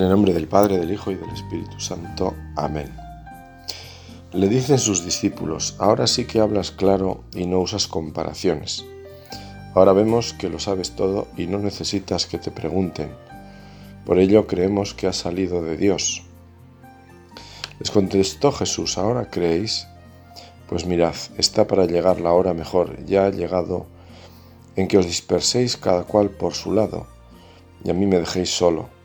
En el nombre del Padre, del Hijo y del Espíritu Santo. Amén. Le dicen sus discípulos, ahora sí que hablas claro y no usas comparaciones. Ahora vemos que lo sabes todo y no necesitas que te pregunten. Por ello creemos que has salido de Dios. Les contestó Jesús, ¿ahora creéis? Pues mirad, está para llegar la hora mejor, ya ha llegado, en que os disperséis cada cual por su lado, y a mí me dejéis solo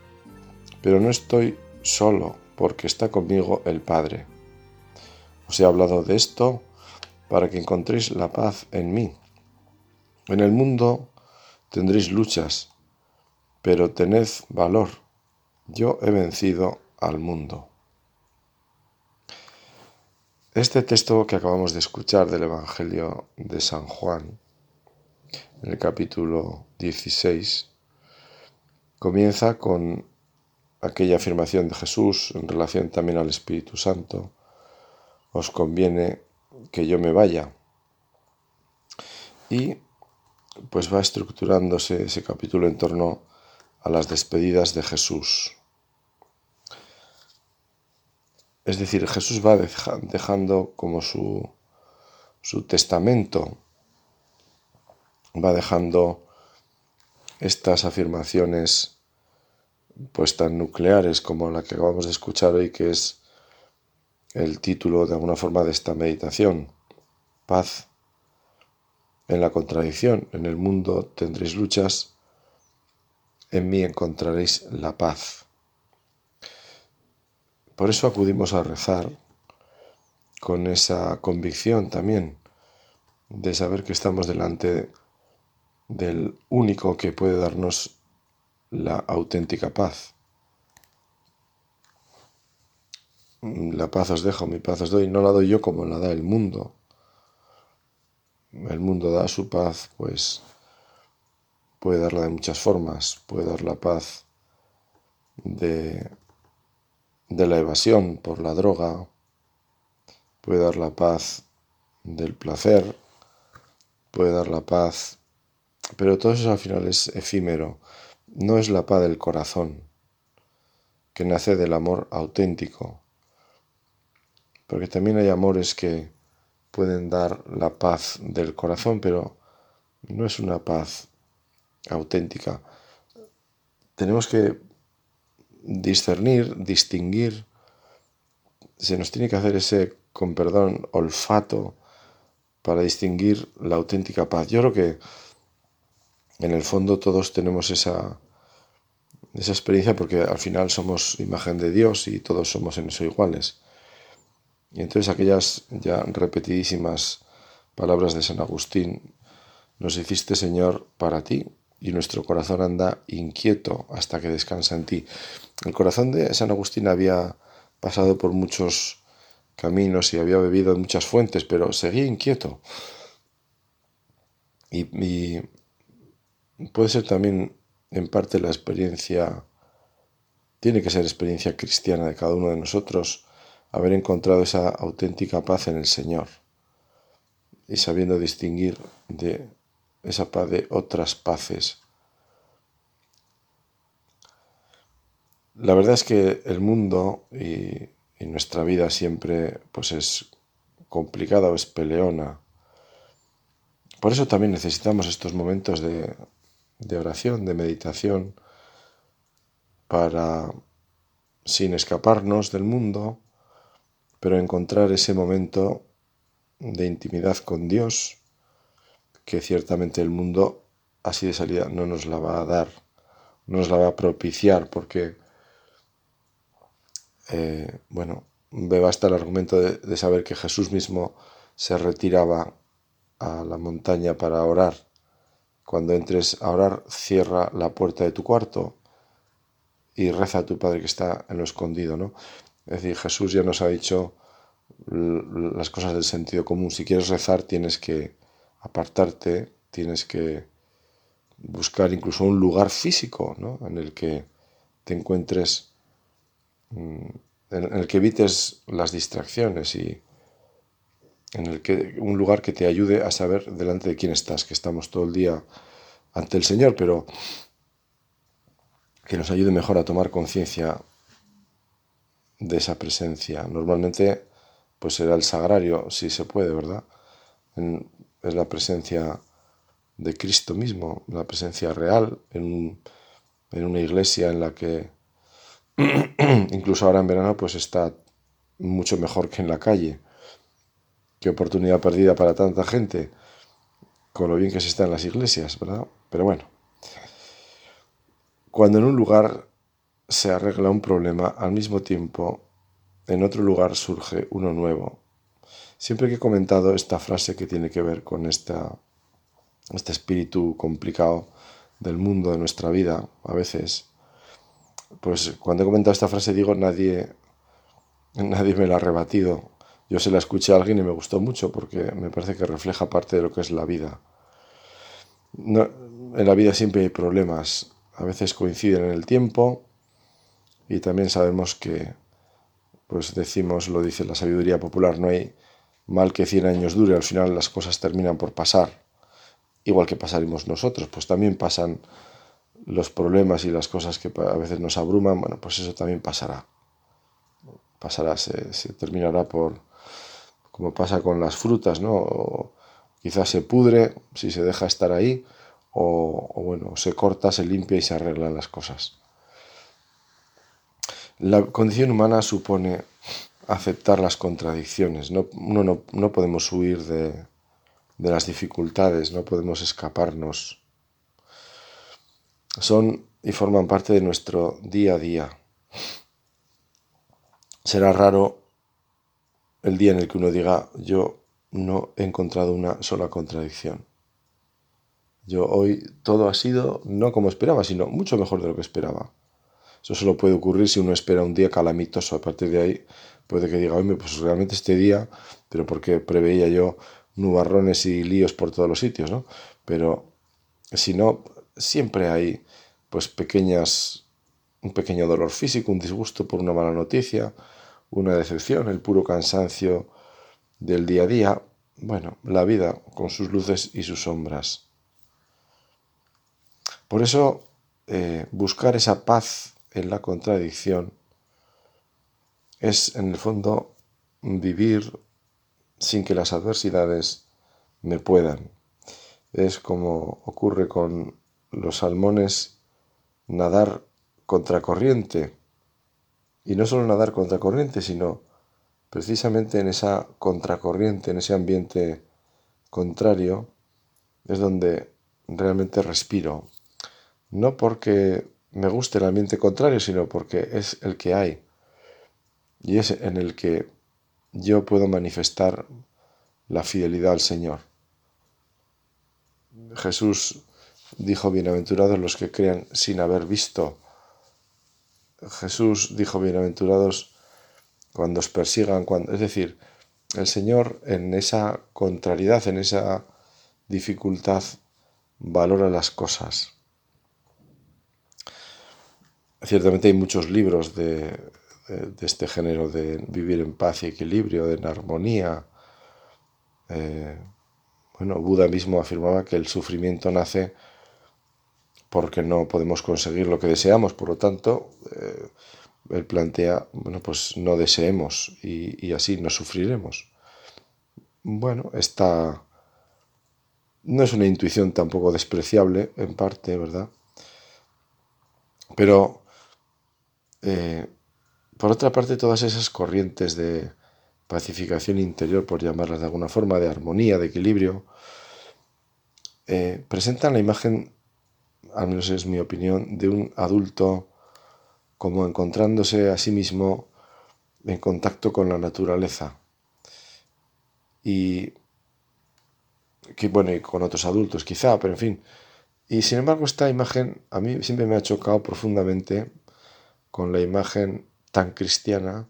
pero no estoy solo porque está conmigo el Padre. Os he hablado de esto para que encontréis la paz en mí. En el mundo tendréis luchas, pero tened valor. Yo he vencido al mundo. Este texto que acabamos de escuchar del Evangelio de San Juan, en el capítulo 16, comienza con aquella afirmación de Jesús en relación también al Espíritu Santo, os conviene que yo me vaya. Y pues va estructurándose ese capítulo en torno a las despedidas de Jesús. Es decir, Jesús va dejando como su, su testamento, va dejando estas afirmaciones pues tan nucleares como la que acabamos de escuchar hoy, que es el título de alguna forma de esta meditación. Paz en la contradicción. En el mundo tendréis luchas, en mí encontraréis la paz. Por eso acudimos a rezar con esa convicción también de saber que estamos delante del único que puede darnos la auténtica paz. La paz os dejo, mi paz os doy, no la doy yo como la da el mundo. El mundo da su paz, pues puede darla de muchas formas, puede dar la paz de, de la evasión por la droga, puede dar la paz del placer, puede dar la paz, pero todo eso al final es efímero no es la paz del corazón, que nace del amor auténtico, porque también hay amores que pueden dar la paz del corazón, pero no es una paz auténtica. Tenemos que discernir, distinguir, se nos tiene que hacer ese, con perdón, olfato para distinguir la auténtica paz. Yo creo que en el fondo todos tenemos esa, esa experiencia porque al final somos imagen de Dios y todos somos en eso iguales. Y entonces aquellas ya repetidísimas palabras de San Agustín, nos hiciste Señor para ti y nuestro corazón anda inquieto hasta que descansa en ti. El corazón de San Agustín había pasado por muchos caminos y había bebido en muchas fuentes, pero seguía inquieto. Y, y puede ser también en parte la experiencia, tiene que ser experiencia cristiana de cada uno de nosotros, haber encontrado esa auténtica paz en el Señor y sabiendo distinguir de esa paz de otras paces. La verdad es que el mundo y, nuestra vida siempre pues es complicada o es peleona. Por eso también necesitamos estos momentos de, de oración, de meditación, para, sin escaparnos del mundo, pero encontrar ese momento de intimidad con Dios, que ciertamente el mundo así de salida no nos la va a dar, no nos la va a propiciar, porque, eh, bueno, me basta el argumento de saber que Jesús mismo se retiraba a la montaña para orar cuando entres a orar, cierra la puerta de tu cuarto y reza a tu Padre que está en lo escondido, ¿no? Es decir, Jesús ya nos ha dicho las cosas del sentido común. Si quieres rezar, tienes que apartarte, tienes que buscar incluso un lugar físico, ¿no? En el que te encuentres, mm, en el que evites las distracciones y en el que un lugar que te ayude a saber delante de quién estás, que estamos todo el día ante el Señor, pero que nos ayude mejor a tomar conciencia de esa presencia. Normalmente, pues será el sagrario, si se puede, ¿verdad? es la presencia de Cristo mismo, la presencia real en, en una iglesia en la que incluso ahora en verano pues está mucho mejor que en la calle. Qué oportunidad perdida para tanta gente con lo bien que se está en las iglesias, ¿verdad? Pero bueno, cuando en un lugar se arregla un problema, al mismo tiempo en otro lugar surge uno nuevo. Siempre que he comentado esta frase que tiene que ver con esta, este espíritu complicado del mundo, de nuestra vida, a veces, pues cuando he comentado esta frase digo, nadie, nadie me la ha rebatido. Yo se la escuché a alguien y me gustó mucho porque me parece que refleja parte de lo que es la vida. en la vida siempre hay problemas, a veces coinciden en el tiempo y también sabemos que, pues decimos, lo dice la sabiduría popular, no hay mal que 100 años dure, al final las cosas terminan por pasar, igual que pasaremos nosotros, pues también pasan los problemas y las cosas que a veces nos abruman, bueno, pues eso también pasará. Pasará, se, terminará por, como pasa con las frutas, ¿no? quizás se pudre si se deja estar ahí, o, bueno, se corta, se limpia y se arreglan las cosas. La condición humana supone aceptar las contradicciones, no, no, no podemos huir de, de las dificultades, no podemos escaparnos son y forman parte de nuestro día a día. Será raro el día en el que uno diga, yo no he encontrado una sola contradicción. Yo hoy todo ha sido no como esperaba, sino mucho mejor de lo que esperaba. Eso solo puede ocurrir si uno espera un día calamitoso. A partir de ahí puede que diga, oye, pues realmente este día, pero porque preveía yo nubarrones y líos por todos los sitios, ¿no? Pero si no, siempre hay pues pequeñas un pequeño dolor físico, un disgusto por una mala noticia, una decepción, el puro cansancio del día a día, bueno, la vida con sus luces y sus sombras. Por eso, eh, buscar esa paz en la contradicción es, en el fondo, vivir sin que las adversidades me puedan. Es como ocurre con los salmones nadar contracorriente. Y no solo nadar contracorriente, sino precisamente en esa contracorriente, en ese ambiente contrario, es donde realmente respiro. No porque me guste el ambiente contrario, sino porque es el que hay. Y es en el que yo puedo manifestar la fidelidad al Señor. Jesús dijo, bienaventurados los que crean sin haber visto. Jesús dijo, bienaventurados cuando os persigan, cuando... es decir, el Señor en esa contrariedad, en esa dificultad, valora las cosas. Ciertamente hay muchos libros de, este género de vivir en paz y equilibrio, en armonía. Eh, bueno, Buda mismo afirmaba que el sufrimiento nace porque no podemos conseguir lo que deseamos, por lo tanto, eh, él plantea, bueno, pues no deseemos y, así no sufriremos. Bueno, esta no es una intuición tampoco despreciable, en parte, ¿verdad? Pero, eh, por otra parte, todas esas corrientes de pacificación interior, por llamarlas de alguna forma, de armonía, de equilibrio, eh, presentan la imagen al menos es mi opinión, de un adulto como encontrándose a sí mismo en contacto con la naturaleza. Y que bueno, y con otros adultos quizá, pero en fin. Y sin embargo esta imagen a mí siempre me ha chocado profundamente con la imagen tan cristiana,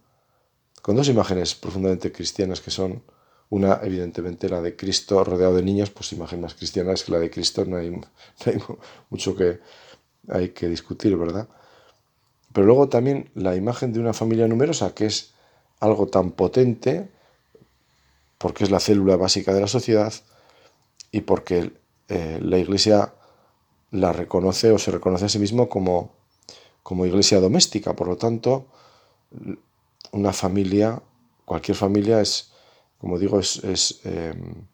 con dos imágenes profundamente cristianas que son una, evidentemente, la de Cristo rodeado de niños, pues imagen más cristiana es que la de Cristo, no hay, mucho que hay que discutir, ¿verdad? Pero luego también la imagen de una familia numerosa, que es algo tan potente, porque es la célula básica de la sociedad y porque eh, la Iglesia la reconoce o se reconoce a sí mismo como como iglesia doméstica. Por lo tanto, una familia, cualquier familia es, como digo, es, es, em,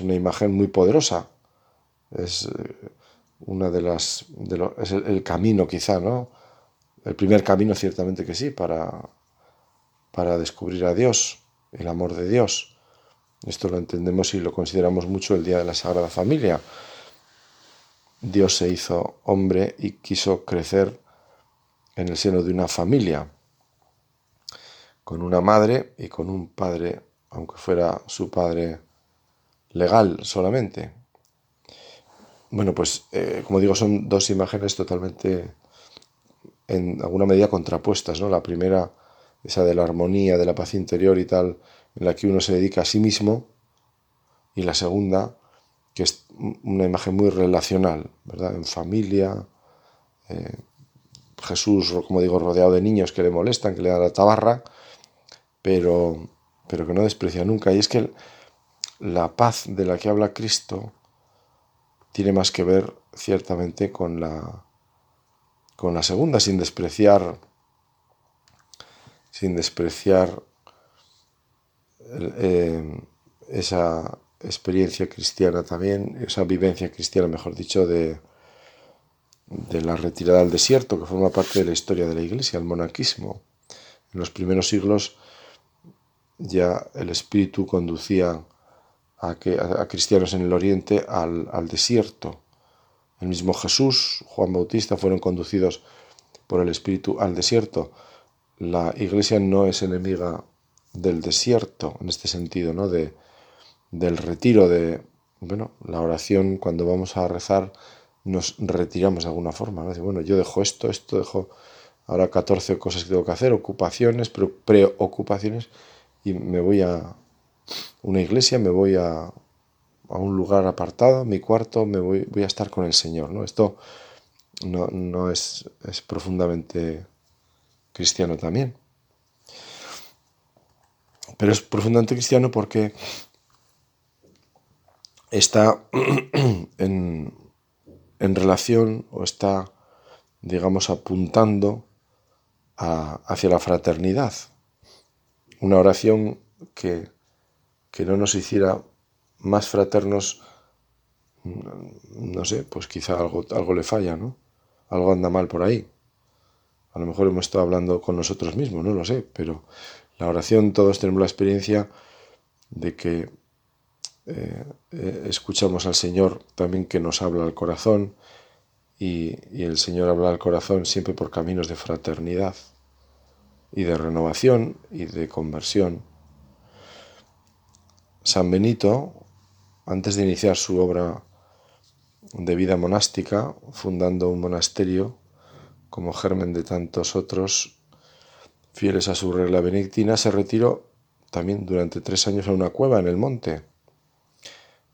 una imagen muy poderosa. Es eh, una de las. es el, camino, quizá, ¿no? El primer camino, ciertamente que sí, para, para descubrir a Dios, el amor de Dios. Esto lo entendemos y lo consideramos mucho el Día de la Sagrada Familia. Dios se hizo hombre y quiso crecer en el seno de una familia, con una madre y con un padre, aunque fuera su padre legal solamente. Bueno, pues eh, como digo, son dos imágenes totalmente, en alguna medida, contrapuestas. ¿no? La primera, esa de la armonía, de la paz interior y tal, en la que uno se dedica a sí mismo, y la segunda, que es una imagen muy relacional, ¿verdad? En familia, eh, Jesús, como digo, rodeado de niños que le molestan, que le dan la tabarra, pero, pero que no desprecia nunca. Y es que la paz de la que habla Cristo tiene más que ver ciertamente con la, con la segunda, sin despreciar, sin despreciar eh, esa, experiencia cristiana también, esa vivencia cristiana, mejor dicho, de, de la retirada al desierto, que forma parte de la historia de la Iglesia, el monarquismo. En los primeros siglos ya el Espíritu conducía a, que, a, cristianos en el Oriente al, al, desierto. El mismo Jesús, Juan Bautista, fueron conducidos por el Espíritu al desierto. La Iglesia no es enemiga del desierto en este sentido, ¿no? De, del retiro de, bueno, la oración cuando vamos a rezar nos retiramos de alguna forma, ¿no? Bueno, yo dejo esto, esto, dejo ahora 14 cosas que tengo que hacer, ocupaciones, preocupaciones, y me voy a una iglesia, me voy a, a un lugar apartado, mi cuarto, me voy, voy a estar con el Señor, ¿no? Esto no, no es, es profundamente cristiano también. Pero es profundamente cristiano porque está en, relación o está, digamos, apuntando hacia la fraternidad. Una oración que, que no nos hiciera más fraternos, no sé, pues quizá algo, algo le falla, ¿no? Algo anda mal por ahí. A lo mejor hemos estado hablando con nosotros mismos, no lo sé, pero la oración todos tenemos la experiencia de que eh, eh, escuchamos al Señor también que nos habla al corazón y, el Señor habla al corazón siempre por caminos de fraternidad y de renovación y de conversión. San Benito, antes de iniciar su obra de vida monástica, fundando un monasterio como germen de tantos otros fieles a su regla benedictina, se retiró también durante tres años a una cueva en el monte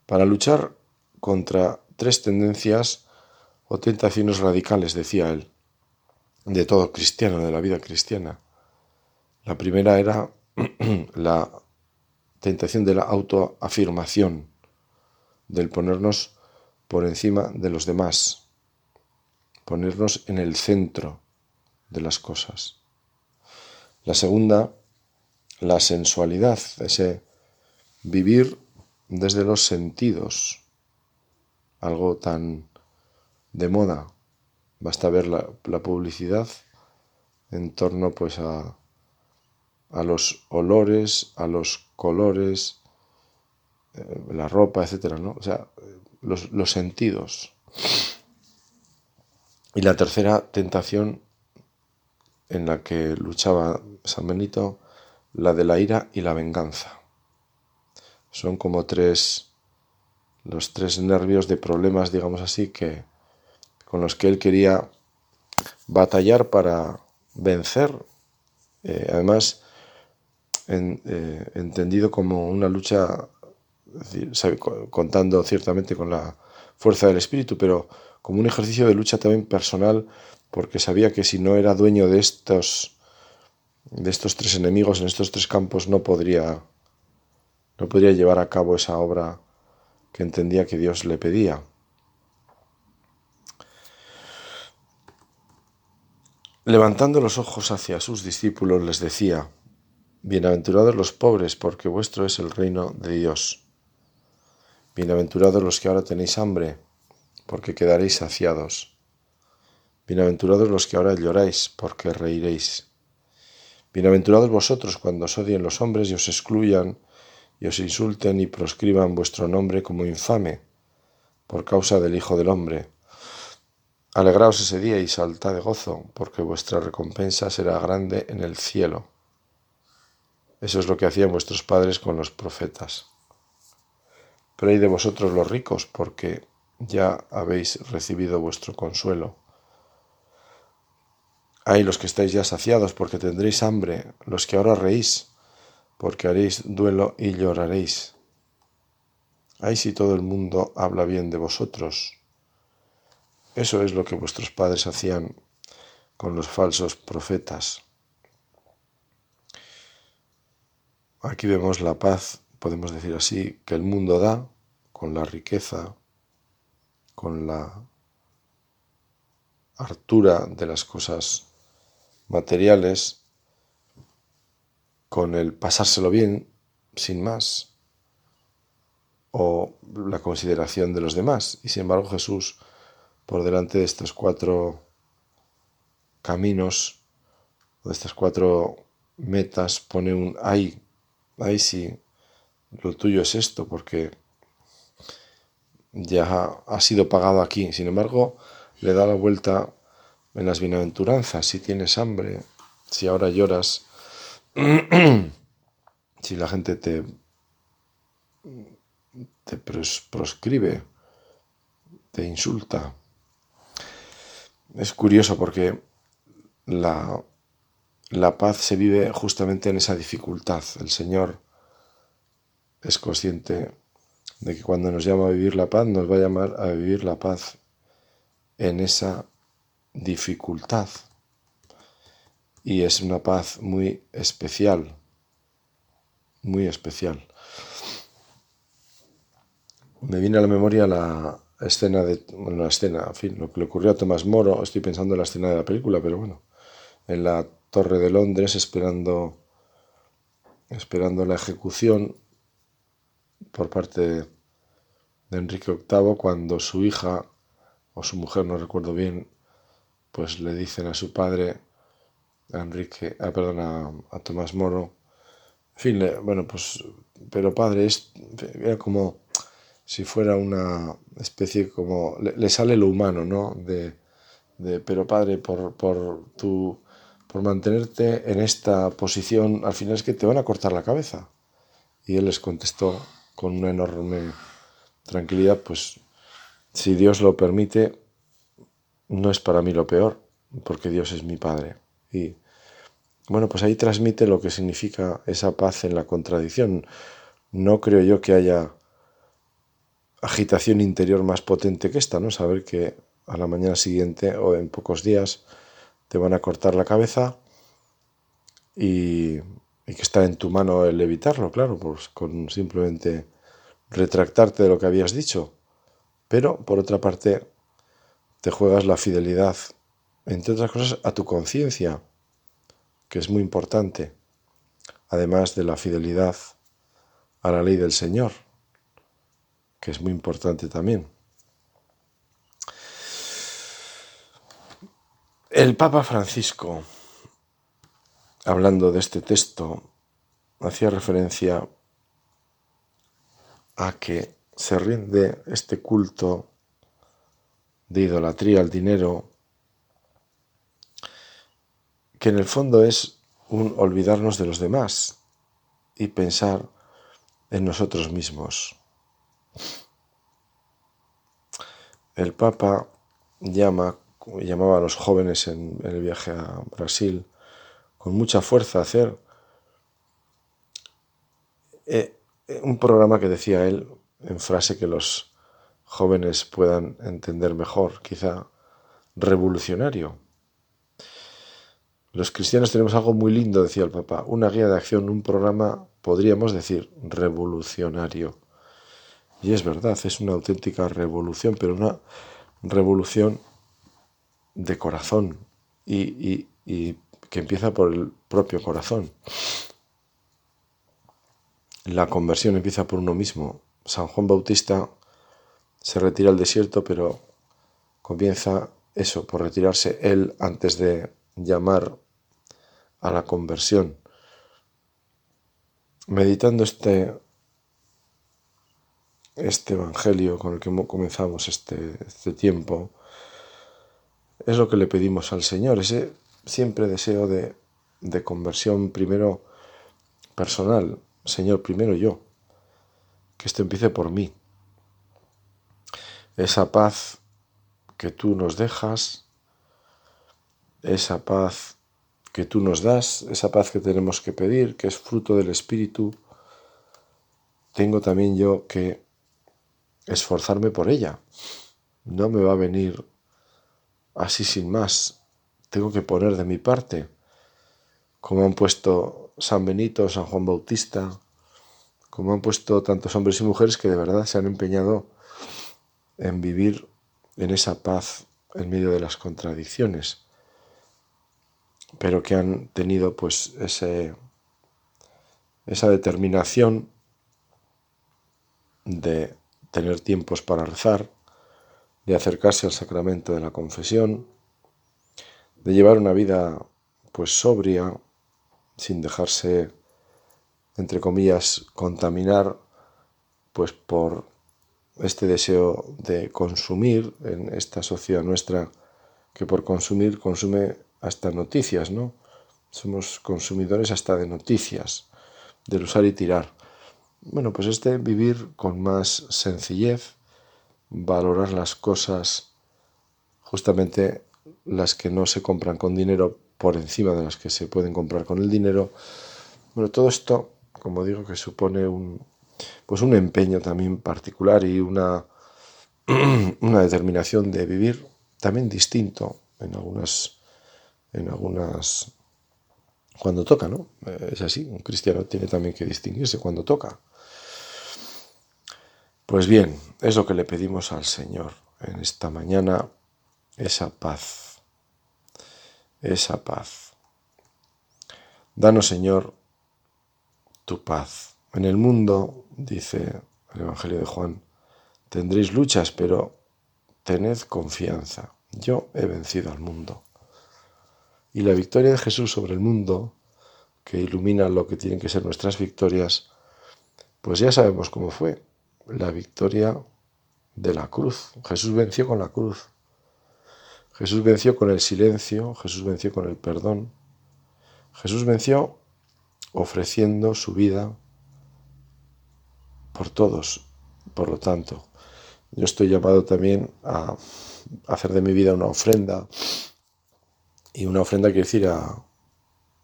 para luchar contra tres tendencias o tentaciones radicales, decía él, de todo cristiano, de la vida cristiana. La primera era la tentación de la autoafirmación, del ponernos por encima de los demás, ponernos en el centro de las cosas. La segunda, la sensualidad, ese vivir desde los sentidos, algo tan de moda. Basta ver la, publicidad en torno pues a, a, los olores, a los colores, eh, la ropa, etcétera, ¿no? O sea, los, sentidos. Y la tercera tentación en la que luchaba San Benito, la de la ira y la venganza. Son como tres, los tres nervios de problemas, digamos así, que, con los que él quería batallar para vencer, eh, además eh, entendido como una lucha, contando ciertamente con la fuerza del espíritu, pero como un ejercicio de lucha también personal, porque sabía que si no era dueño de estos, de estos tres enemigos en estos tres campos, no podría no podría llevar a cabo esa obra que entendía que Dios le pedía. Levantando los ojos hacia sus discípulos les decía, Bienaventurados los pobres, porque vuestro es el reino de Dios. Bienaventurados los que ahora tenéis hambre, porque quedaréis saciados. Bienaventurados los que ahora lloráis, porque reiréis. Bienaventurados vosotros cuando os odien los hombres y os excluyan y os insulten y proscriban vuestro nombre como infame por causa del Hijo del Hombre. Alegraos ese día y saltad de gozo, porque vuestra recompensa será grande en el cielo. Eso es lo que hacían vuestros padres con los profetas. Pero hay de vosotros los ricos, porque ya habéis recibido vuestro consuelo. Hay los que estáis ya saciados, porque tendréis hambre, los que ahora reís, porque haréis duelo y lloraréis. Ay si todo el mundo habla bien de vosotros. Eso es lo que vuestros padres hacían con los falsos profetas. Aquí vemos la paz, podemos decir así, que el mundo da con la riqueza, con la hartura de las cosas materiales, con el pasárselo bien, sin más, o la consideración de los demás. Y sin embargo Jesús, por delante de estos cuatro caminos, de estas cuatro metas, pone un ay, ay sí, lo tuyo es esto, porque ya ha sido pagado aquí. Sin embargo, le da la vuelta en las bienaventuranzas, si tienes hambre, si ahora lloras, si la gente te, te proscribe, te insulta. Es curioso porque la, la paz se vive justamente en esa dificultad. El Señor es consciente de que cuando nos llama a vivir la paz, nos va a llamar a vivir la paz en esa dificultad. Y es una paz muy especial, muy especial. Me viene a la memoria la escena de, la escena, en fin, lo que le ocurrió a Tomás Moro, estoy pensando en la escena de la película, pero bueno, en la Torre de Londres esperando, esperando la ejecución por parte de Enrique VIII cuando su hija o su mujer, no recuerdo bien, pues le dicen a su padre, a Enrique, ah, perdón, a, Tomás Moro, en fin, bueno, pues, pero padre, es, era como si fuera una especie como, le, sale lo humano, ¿no? De, de pero padre, por, por, tu, por mantenerte en esta posición, al final es que te van a cortar la cabeza. Y él les contestó con una enorme tranquilidad, pues si Dios lo permite, no es para mí lo peor, porque Dios es mi Padre. Y bueno, pues ahí transmite lo que significa esa paz en la contradicción. No creo yo que haya agitación interior más potente que esta, ¿no? Saber que a la mañana siguiente o en pocos días te van a cortar la cabeza y, que está en tu mano el evitarlo, claro, pues con simplemente retractarte de lo que habías dicho. Pero, por otra parte, te juegas la fidelidad, entre otras cosas, a tu conciencia, que es muy importante, además de la fidelidad a la ley del Señor, que es muy importante también. El Papa Francisco, hablando de este texto, hacía referencia a que se rinde este culto de idolatría al dinero, que en el fondo es un olvidarnos de los demás y pensar en nosotros mismos. El Papa llama, llamaba a los jóvenes en, el viaje a Brasil con mucha fuerza hacer eh, un programa que decía él en frase que los jóvenes puedan entender mejor, quizá revolucionario. Los cristianos tenemos algo muy lindo, decía el Papa, una guía de acción, un programa, podríamos decir, revolucionario. Y es verdad, es una auténtica revolución, pero una revolución de corazón y, y que empieza por el propio corazón. La conversión empieza por uno mismo. San Juan Bautista se retira al desierto, pero comienza eso, por retirarse él antes de llamar a la conversión. Meditando este, este Evangelio con el que comenzamos este, este tiempo, es lo que le pedimos al Señor, ese siempre deseo de, de conversión primero personal. Señor, primero yo, que esto empiece por mí. Esa paz que tú nos dejas, esa paz que tú nos das, esa paz que tenemos que pedir, que es fruto del Espíritu, tengo también yo que esforzarme por ella. No me va a venir así sin más. Tengo que poner de mi parte, como han puesto San Benito, San Juan Bautista, como han puesto tantos hombres y mujeres que de verdad se han empeñado en vivir en esa paz en medio de las contradicciones, pero que han tenido pues ese, esa determinación de tener tiempos para rezar, de acercarse al sacramento de la confesión, de llevar una vida pues sobria, sin dejarse, entre comillas, contaminar pues por este deseo de consumir en esta sociedad nuestra que por consumir consume hasta noticias, ¿no? Somos consumidores hasta de noticias, del usar y tirar. Bueno, pues este vivir con más sencillez, valorar las cosas, justamente las que no se compran con dinero por encima de las que se pueden comprar con el dinero. Bueno, todo esto, como digo, que supone un, pues un empeño también particular y una, una determinación de vivir también distinto en algunas, en algunas, cuando toca, ¿no? Es así, un cristiano tiene también que distinguirse cuando toca. Pues bien, es lo que le pedimos al Señor en esta mañana, esa paz, esa paz. Danos, Señor, tu paz. En el mundo, dice el Evangelio de Juan, tendréis luchas, pero tened confianza. Yo he vencido al mundo. Y la victoria de Jesús sobre el mundo, que ilumina lo que tienen que ser nuestras victorias, pues ya sabemos cómo fue la victoria de la cruz. Jesús venció con la cruz. Jesús venció con el silencio, Jesús venció con el perdón. Jesús venció ofreciendo su vida por todos. Por lo tanto, yo estoy llamado también a hacer de mi vida una ofrenda. Y una ofrenda quiere decir a,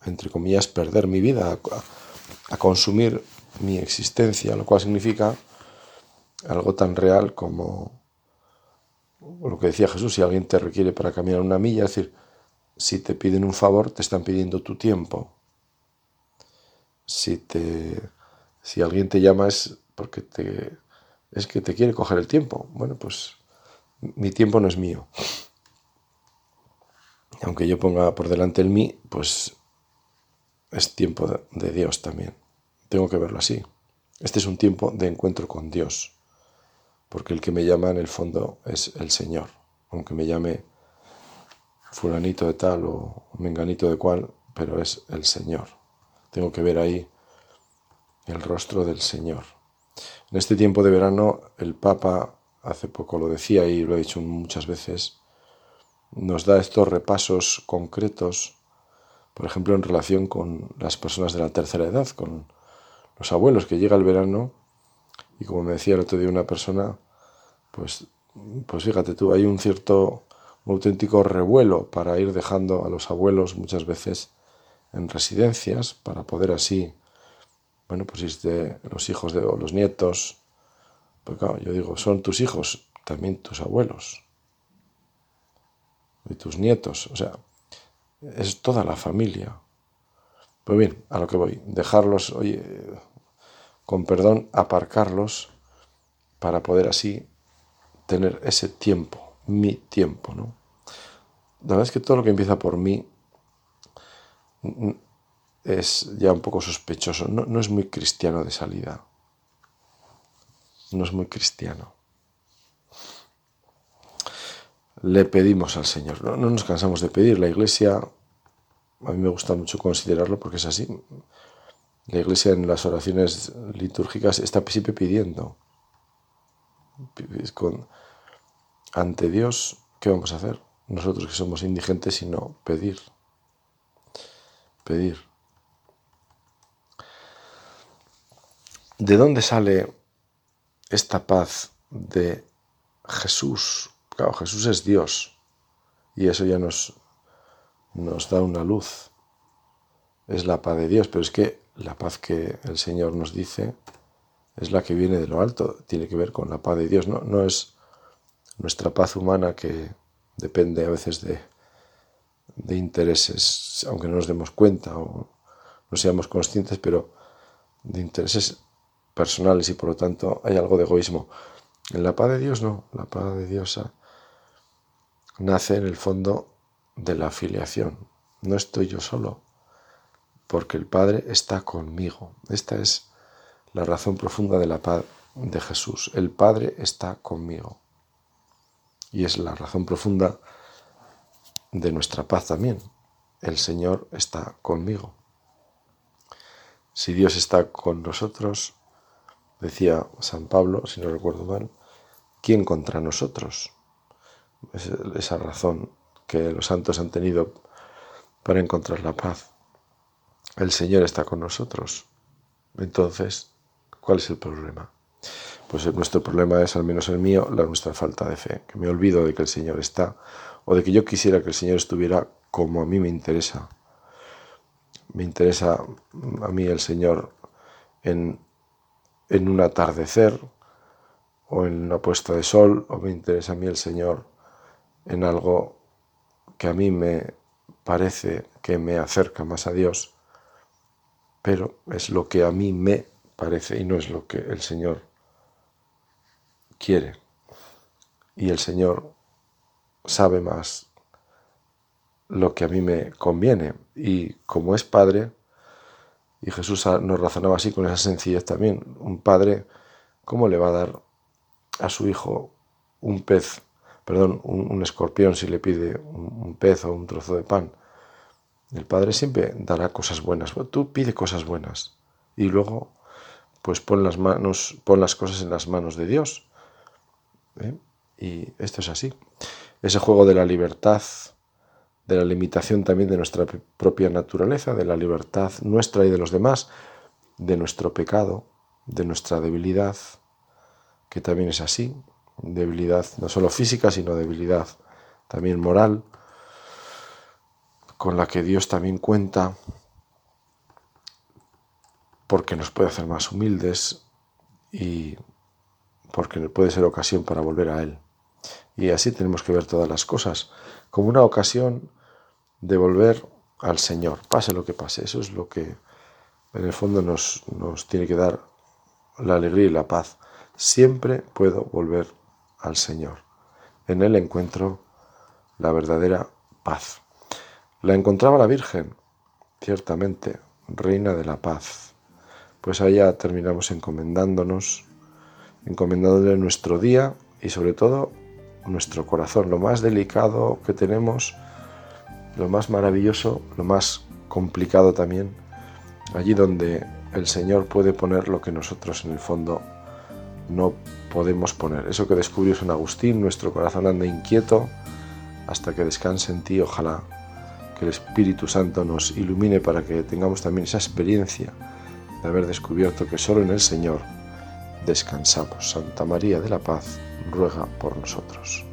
entre comillas, perder mi vida, a, a consumir mi existencia, lo cual significa algo tan real como lo que decía Jesús, si alguien te requiere para caminar una milla, es decir, si te piden un favor, te están pidiendo tu tiempo. Si, te, si alguien te llama es porque te, es que te quiere coger el tiempo. Bueno, pues mi tiempo no es mío. Aunque yo ponga por delante el mí, pues es tiempo de Dios también. Tengo que verlo así. Este es un tiempo de encuentro con Dios porque el que me llama en el fondo es el Señor, aunque me llame fulanito de tal o menganito de cual, pero es el Señor. Tengo que ver ahí el rostro del Señor. En este tiempo de verano, el Papa, hace poco lo decía y lo he dicho muchas veces, nos da estos repasos concretos, por ejemplo, en relación con las personas de la tercera edad, con los abuelos, que llega el verano y como me decía el otro día una persona, pues, pues fíjate tú, hay un cierto, un auténtico revuelo para ir dejando a los abuelos muchas veces en residencias para poder así, bueno, pues de los hijos de, o los nietos, pues claro, yo digo, son tus hijos, también tus abuelos y tus nietos, o sea, es toda la familia. Pues bien, a lo que voy, dejarlos, oye, con perdón, aparcarlos para poder así tener ese tiempo, mi tiempo, ¿no? La verdad es que todo lo que empieza por mí es ya un poco sospechoso, no, es muy cristiano de salida, no es muy cristiano. Le pedimos al Señor, no, no nos cansamos de pedir, la iglesia, a mí me gusta mucho considerarlo porque es así, la iglesia en las oraciones litúrgicas está siempre pidiendo. Ante Dios, ¿qué vamos a hacer? Nosotros que somos indigentes, sino pedir. Pedir. ¿De dónde sale esta paz de Jesús? Claro, Jesús es Dios y eso ya nos, nos da una luz. Es la paz de Dios, pero es que la paz que el Señor nos dice es la que viene de lo alto, tiene que ver con la paz de Dios, no, no es nuestra paz humana que depende a veces de, de intereses, aunque no nos demos cuenta o no seamos conscientes, pero de intereses personales y por lo tanto hay algo de egoísmo. En la paz de Dios no, la paz de Dios nace en el fondo de la afiliación. No estoy yo solo, porque el Padre está conmigo. Esta es la razón profunda de la paz de Jesús. El Padre está conmigo. Y es la razón profunda de nuestra paz también. El Señor está conmigo. Si Dios está con nosotros, Decía San Pablo, si no recuerdo mal, ¿quién contra nosotros? esa razón que los santos han tenido para encontrar la paz. El Señor está con nosotros. Entonces, ¿cuál es el problema? Pues nuestro problema es, al menos el mío, la nuestra falta de fe, que me olvido de que el Señor está, o de que yo quisiera que el Señor estuviera como a mí me interesa. Me interesa a mí el Señor en en un atardecer o en una puesta de sol, o me interesa a mí el Señor en algo que a mí me parece que me acerca más a Dios, pero es lo que a mí me parece y no es lo que el Señor quiere. Y el Señor sabe más lo que a mí me conviene. Y como es Padre, y Jesús nos razonaba así con esa sencillez también. Un padre, ¿cómo le va a dar a su hijo un pez, perdón, un, escorpión si le pide un, pez o un trozo de pan? El padre siempre dará cosas buenas. Tú pide cosas buenas y luego, pues pon las manos, pon las cosas en las manos de Dios. ¿eh? Y esto es así. Ese juego de la libertad de la limitación también de nuestra propia naturaleza, de la libertad nuestra y de los demás, de nuestro pecado, de nuestra debilidad, que también es así, debilidad no solo física, sino debilidad también moral, con la que Dios también cuenta porque nos puede hacer más humildes y porque puede ser ocasión para volver a Él. Y así tenemos que ver todas las cosas, como una ocasión de volver al Señor, pase lo que pase. Eso es lo que en el fondo nos, nos tiene que dar la alegría y la paz. Siempre puedo volver al Señor. En Él encuentro la verdadera paz. La encontraba la Virgen, ciertamente, Reina de la Paz. Pues allá terminamos encomendándonos, encomendándole nuestro día y sobre todo nuestro corazón, lo más delicado que tenemos lo más maravilloso, lo más complicado también, allí donde el Señor puede poner lo que nosotros en el fondo no podemos poner. Eso que descubrió San Agustín, nuestro corazón anda inquieto hasta que descanse en ti, ojalá que el Espíritu Santo nos ilumine para que tengamos también esa experiencia de haber descubierto que solo en el Señor descansamos. Santa María de la Paz ruega por nosotros.